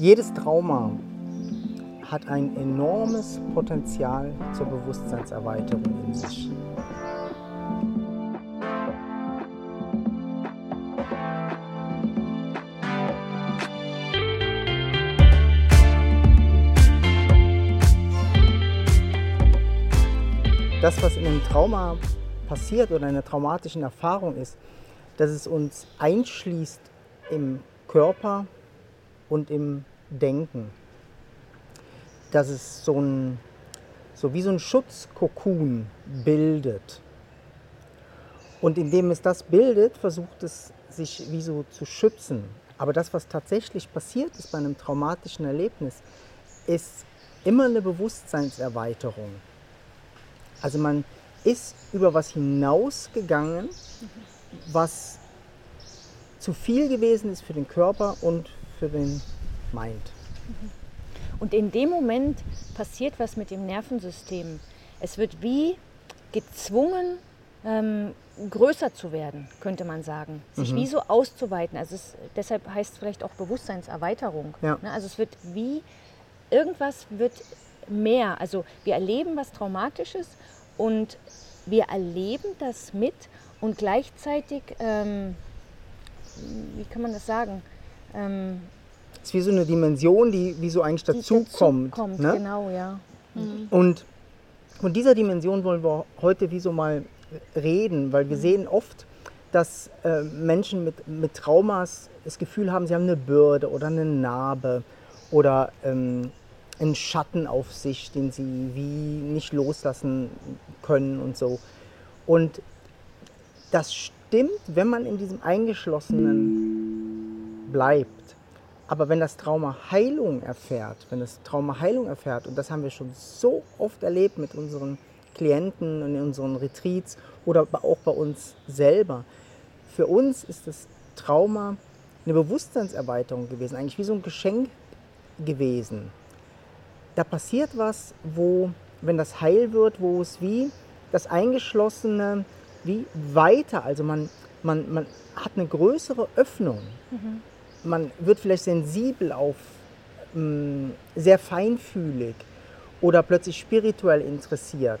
Jedes Trauma hat ein enormes Potenzial zur Bewusstseinserweiterung in sich. Das, was in einem Trauma passiert oder einer traumatischen Erfahrung ist, dass es uns einschließt im Körper und im Denken. Dass es so, ein, so wie so ein Schutzkokon bildet. Und indem es das bildet, versucht es sich wie so zu schützen. Aber das, was tatsächlich passiert ist bei einem traumatischen Erlebnis, ist immer eine Bewusstseinserweiterung. Also man ist über was hinausgegangen, was zu viel gewesen ist für den Körper und für den Mind. Und in dem Moment passiert was mit dem Nervensystem. Es wird wie gezwungen, ähm, größer zu werden, könnte man sagen. Sich mhm. wie so auszuweiten. Also es, deshalb heißt es vielleicht auch Bewusstseinserweiterung. Ja. Ne? Also es wird wie, irgendwas wird mehr. Also wir erleben was Traumatisches und wir erleben das mit und gleichzeitig, ähm, wie kann man das sagen? Ähm, es ist wie so eine Dimension, die wie so eigentlich dazukommt. Dazu ne? Genau, ja. Mhm. Und von dieser Dimension wollen wir heute wie so mal reden, weil wir mhm. sehen oft, dass äh, Menschen mit, mit Traumas das Gefühl haben, sie haben eine Bürde oder eine Narbe oder ähm, einen Schatten auf sich, den sie wie nicht loslassen können und so. Und das stimmt, wenn man in diesem Eingeschlossenen bleibt. Aber wenn das Trauma Heilung erfährt, wenn das Trauma Heilung erfährt, und das haben wir schon so oft erlebt mit unseren Klienten und in unseren Retreats oder auch bei uns selber, für uns ist das Trauma eine Bewusstseinserweiterung gewesen, eigentlich wie so ein Geschenk gewesen da passiert was, wo, wenn das heil wird, wo es wie das Eingeschlossene wie weiter, also man, man, man hat eine größere Öffnung. Mhm. Man wird vielleicht sensibel auf, mh, mm, sehr feinfühlig oder plötzlich spirituell interessiert.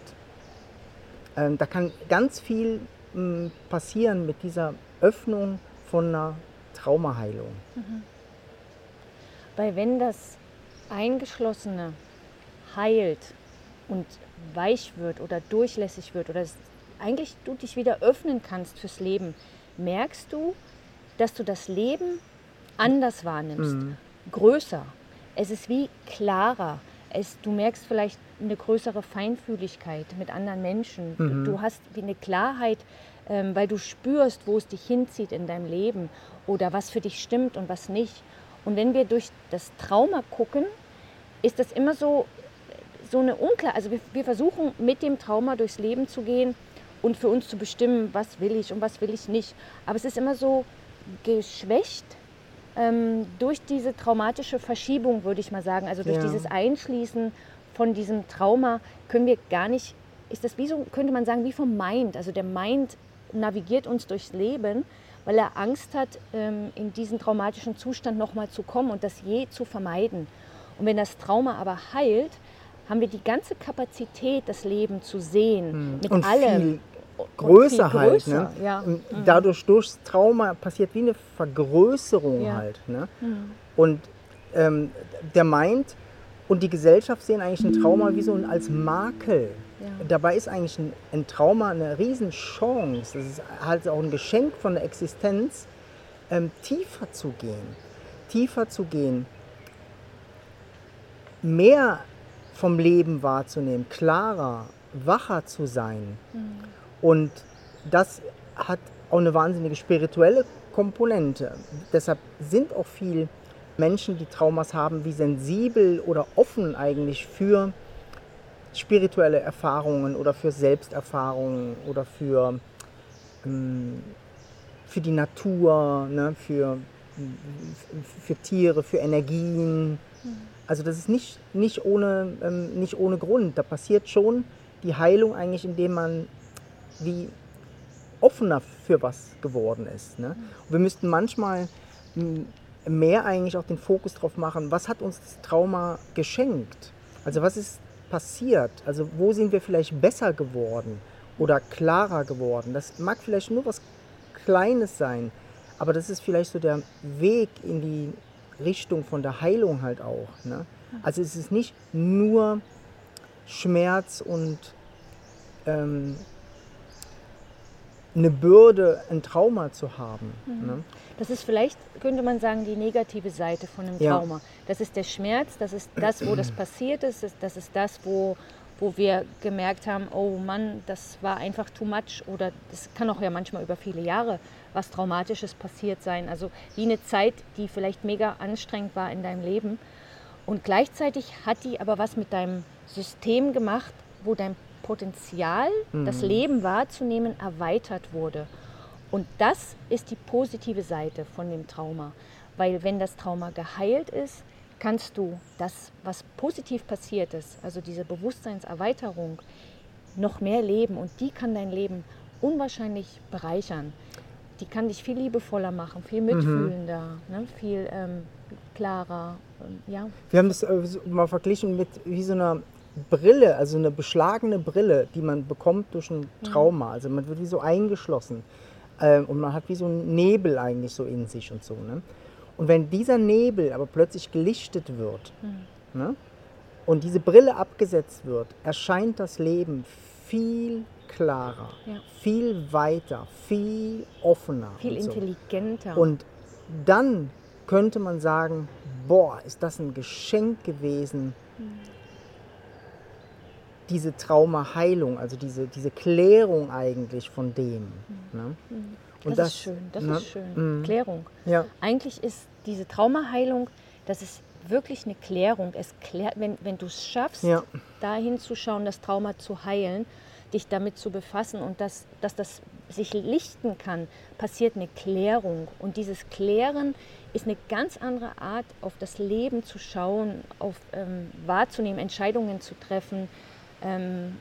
Ähm, da kann ganz viel mh, mm, passieren mit dieser Öffnung von einer Traumaheilung. Mhm. Weil wenn das Eingeschlossene heilt und weich wird oder durchlässig wird oder eigentlich du dich wieder öffnen kannst fürs Leben, merkst du, dass du das Leben anders wahrnimmst, mhm. größer. Es ist wie klarer. Es, du merkst vielleicht eine größere Feinfühligkeit mit anderen Menschen. Mhm. Du, du, hast wie eine Klarheit, ähm, weil du spürst, wo es dich hinzieht in deinem Leben oder was für dich stimmt und was nicht. Und wenn wir durch das Trauma gucken, ist das immer so, so eine Unklar, also wir, wir versuchen mit dem Trauma durchs Leben zu gehen und für uns zu bestimmen, was will ich und was will ich nicht. Aber es ist immer so geschwächt ähm, durch diese traumatische Verschiebung, würde ich mal sagen. Also durch ja. dieses Einschließen von diesem Trauma können wir gar nicht, ist das wie so, könnte man sagen, wie vom Mind. Also der Mind navigiert uns durchs Leben, weil er Angst hat, ähm, in diesen traumatischen Zustand nochmal zu kommen und das je zu vermeiden. Und wenn das Trauma aber heilt, haben wir die ganze Kapazität, das Leben zu sehen, hm. mit und allem. Viel größer viel halt. Ne? Ja. Mhm. Dadurch, durchs Trauma passiert wie eine Vergrößerung ja. halt. Ne? Mhm. Und ähm, der meint, und die Gesellschaft sehen eigentlich ein Trauma wie so ein, als Makel. Ja. Dabei ist eigentlich ein, ein, Trauma eine Riesenchance. Es ist halt auch ein Geschenk von der Existenz, ähm, tiefer zu gehen. Tiefer zu gehen. Mehr vom Leben wahrzunehmen, klarer, wacher zu sein. Mhm. Und das hat auch eine wahnsinnige spirituelle Komponente. Deshalb sind auch viele Menschen, die Traumas haben, wie sensibel oder offen eigentlich für spirituelle Erfahrungen oder für Selbsterfahrungen oder für, ähm, für die Natur, ne, für, für Tiere, für Energien. Also das ist nicht, nicht, ohne, ähm, nicht ohne Grund. Da passiert schon die Heilung eigentlich, indem man wie offener für was geworden ist. Ne? Wir müssten manchmal hm, mehr eigentlich auch den Fokus drauf machen, was hat uns das Trauma geschenkt? Also was ist passiert? Also wo sind wir vielleicht besser geworden oder klarer geworden? Das mag vielleicht nur was Kleines sein, aber das ist vielleicht so der Weg in die Richtung von der Heilung halt auch. Ne? Also es ist nicht nur Schmerz und ähm, eine Bürde, ein Trauma zu haben. Mhm. Ne? Das ist vielleicht, könnte man sagen, die negative Seite von einem Ja. Trauma. Das ist der Schmerz, das ist das, wo das passiert ist, das- das ist das, wo, wo wir gemerkt haben, oh Mann, das war einfach too much oder das kann auch ja manchmal über viele Jahre was Traumatisches passiert sein. Also wie eine Zeit, die vielleicht mega anstrengend war in deinem Leben. Und gleichzeitig hat die aber was mit deinem System gemacht, wo dein Potenzial, das Leben wahrzunehmen, erweitert wurde. Und das ist die positive Seite von dem Trauma. Weil wenn das Trauma geheilt ist, kannst du das, was positiv passiert ist, also diese Bewusstseinserweiterung, noch mehr leben. Und die kann dein Leben unwahrscheinlich bereichern. Die kann dich viel liebevoller machen, viel mitfühlender, ne? viel ähm, klarer. ähm, ja. Wir haben das äh, mal verglichen mit wie so einer Brille, also eine beschlagene Brille, die man bekommt durch ein Trauma. Also man wird wie so eingeschlossen ähm, und man hat wie so einen Nebel eigentlich so in sich und so. Ne? Und wenn dieser Nebel aber plötzlich gelichtet wird ne? und diese Brille abgesetzt wird, erscheint das Leben viel klarer, Ja. viel weiter, viel offener. Viel und so. intelligenter. Und dann könnte man sagen, boah, ist das ein Geschenk gewesen, diese Traumaheilung, also diese, diese Klärung eigentlich von dem. Ne? Und das, ist schön, das ne? ist schön. Klärung. Ja, Eigentlich ist diese Traumaheilung, das ist wirklich eine Klärung. Es klärt, wenn, wenn du es schaffst, Ja. da hinzuschauen, das Trauma zu heilen, dich damit zu befassen und dass, dass das sich lichten kann, passiert eine Klärung. Und dieses Klären ist eine ganz andere Art, auf das Leben zu schauen, auf ähm, wahrzunehmen, Entscheidungen zu treffen, ähm,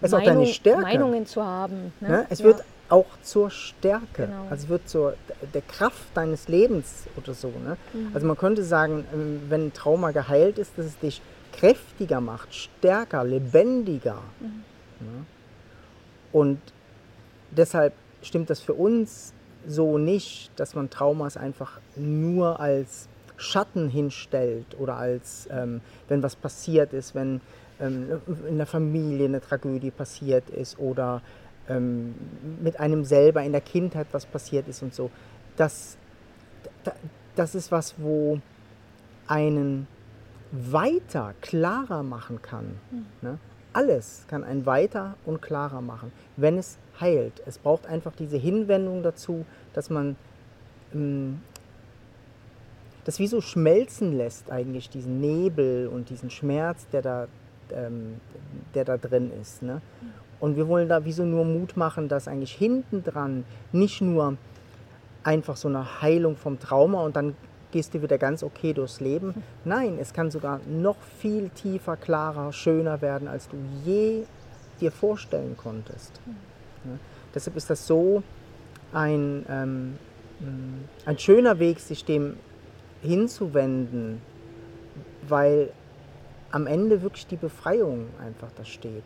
Es ist auch deine Stärke. Meinungen zu haben. Ne? ne? Es Ja. wird auch zur Stärke, Genau. also es wird zur der Kraft deines Lebens oder so. Ne? Mhm. Also man könnte sagen, ähm, wenn ein Trauma geheilt ist, dass es dich kräftiger macht, stärker, lebendiger. Mhm. Ne? Und deshalb stimmt das für uns so nicht, dass man Traumas einfach nur als Schatten hinstellt oder als, ähm, wenn was passiert ist, wenn ähm, in der Familie eine Tragödie passiert ist oder ähm, mit einem selber in der Kindheit was passiert ist und so. Das, da- das ist was, wo einen weiter, klarer machen kann. Ne? Alles kann einen weiter und klarer machen, wenn es heilt. Es braucht einfach diese Hinwendung dazu, dass man ähm, das wie so schmelzen lässt, eigentlich diesen Nebel und diesen Schmerz, der da, ähm, der da drin ist. Ne? Und wir wollen da wie so nur Mut machen, dass eigentlich hinten dran nicht nur einfach so eine Heilung vom Trauma und dann gehst du wieder ganz okay durchs Leben. Nein, es kann sogar noch viel tiefer, klarer, schöner werden, als du je dir vorstellen konntest. Ja? Deshalb ist das so ein, ähm, ein schöner Weg, sich dem hinzuwenden, weil am Ende wirklich die Befreiung einfach da steht.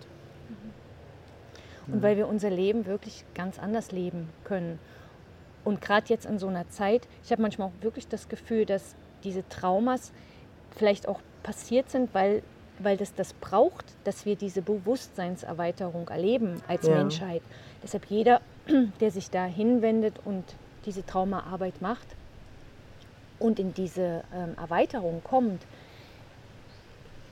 Und weil wir unser Leben wirklich ganz anders leben können. Und gerade jetzt in so einer Zeit, ich habe manchmal auch wirklich das Gefühl, dass diese Traumas vielleicht auch passiert sind, weil, weil das das braucht, dass wir diese Bewusstseinserweiterung erleben als Ja. Menschheit. Deshalb jeder, der sich da hinwendet und diese Traumaarbeit macht und in diese ähm, Erweiterung kommt,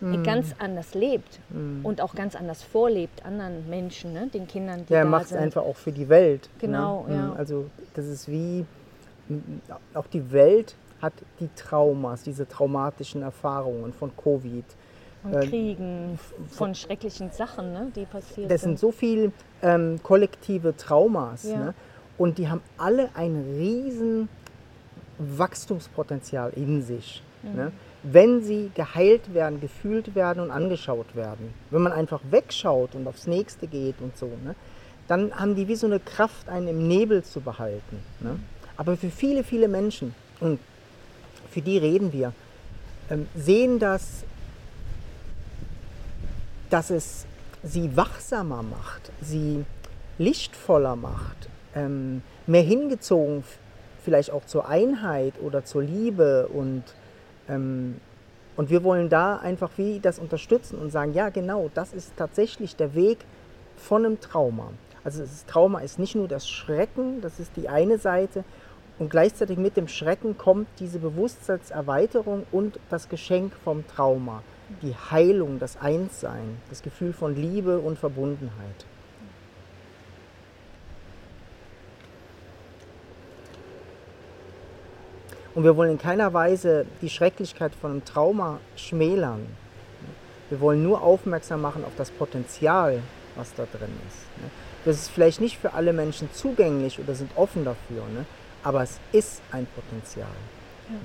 Mhm. ganz anders lebt und auch ganz anders vorlebt anderen Menschen, ne? den Kindern, die Ja, er macht es einfach auch für die Welt. Genau, ne? ja. Also das ist wie, auch die Welt hat die Traumas, diese traumatischen Erfahrungen von Covid. Von äh, Kriegen, von schrecklichen Sachen, ne, die passiert Das sind so viele ähm, kollektive Traumas. Ja. Ne? Und die haben alle ein riesen Wachstumspotenzial in sich. Mhm. Ne? Wenn sie geheilt werden, gefühlt werden und angeschaut werden. Wenn man einfach wegschaut und aufs nächste geht und so, ne? dann haben die wie so eine Kraft, einen im Nebel zu behalten. Ne? Aber für viele, viele Menschen und für die reden wir, ähm, sehen das, dass es sie wachsamer macht, sie lichtvoller macht, ähm, mehr hingezogen vielleicht auch zur Einheit oder zur Liebe und, und wir wollen da einfach wie das unterstützen und sagen, ja genau, das ist tatsächlich der Weg von einem Trauma. Also das Trauma ist nicht nur das Schrecken, das ist die eine Seite, und gleichzeitig mit dem Schrecken kommt diese Bewusstseinserweiterung und das Geschenk vom Trauma, die Heilung, das Einssein, das Gefühl von Liebe und Verbundenheit. Und wir wollen in keiner Weise die Schrecklichkeit von einem Trauma schmälern. Wir wollen nur aufmerksam machen auf das Potenzial, was da drin ist. Das ist vielleicht nicht für alle Menschen zugänglich oder sind offen dafür. Ne? aber es ist ein Potenzial. Ja.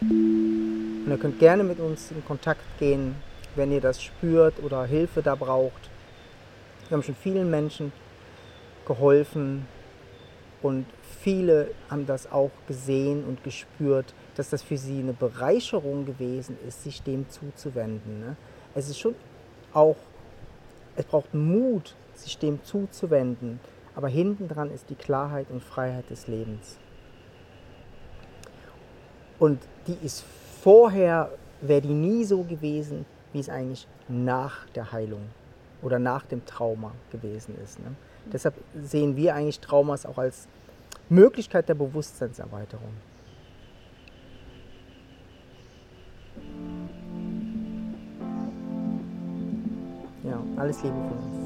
Und ihr könnt gerne mit uns in Kontakt gehen, wenn ihr das spürt oder Hilfe da braucht. Wir haben schon vielen Menschen geholfen und viele haben das auch gesehen und gespürt, dass das für sie eine Bereicherung gewesen ist, sich dem zuzuwenden. Ne? Es ist schon auch, es braucht Mut, sich dem zuzuwenden aber hinten dran ist die Klarheit und Freiheit des Lebens. Und die ist vorher, wäre die nie so gewesen, wie es eigentlich nach der Heilung oder nach dem Trauma gewesen ist. Ne? Deshalb sehen wir eigentlich Traumas auch als Möglichkeit der Bewusstseinserweiterung. Ja, alles Liebe von uns.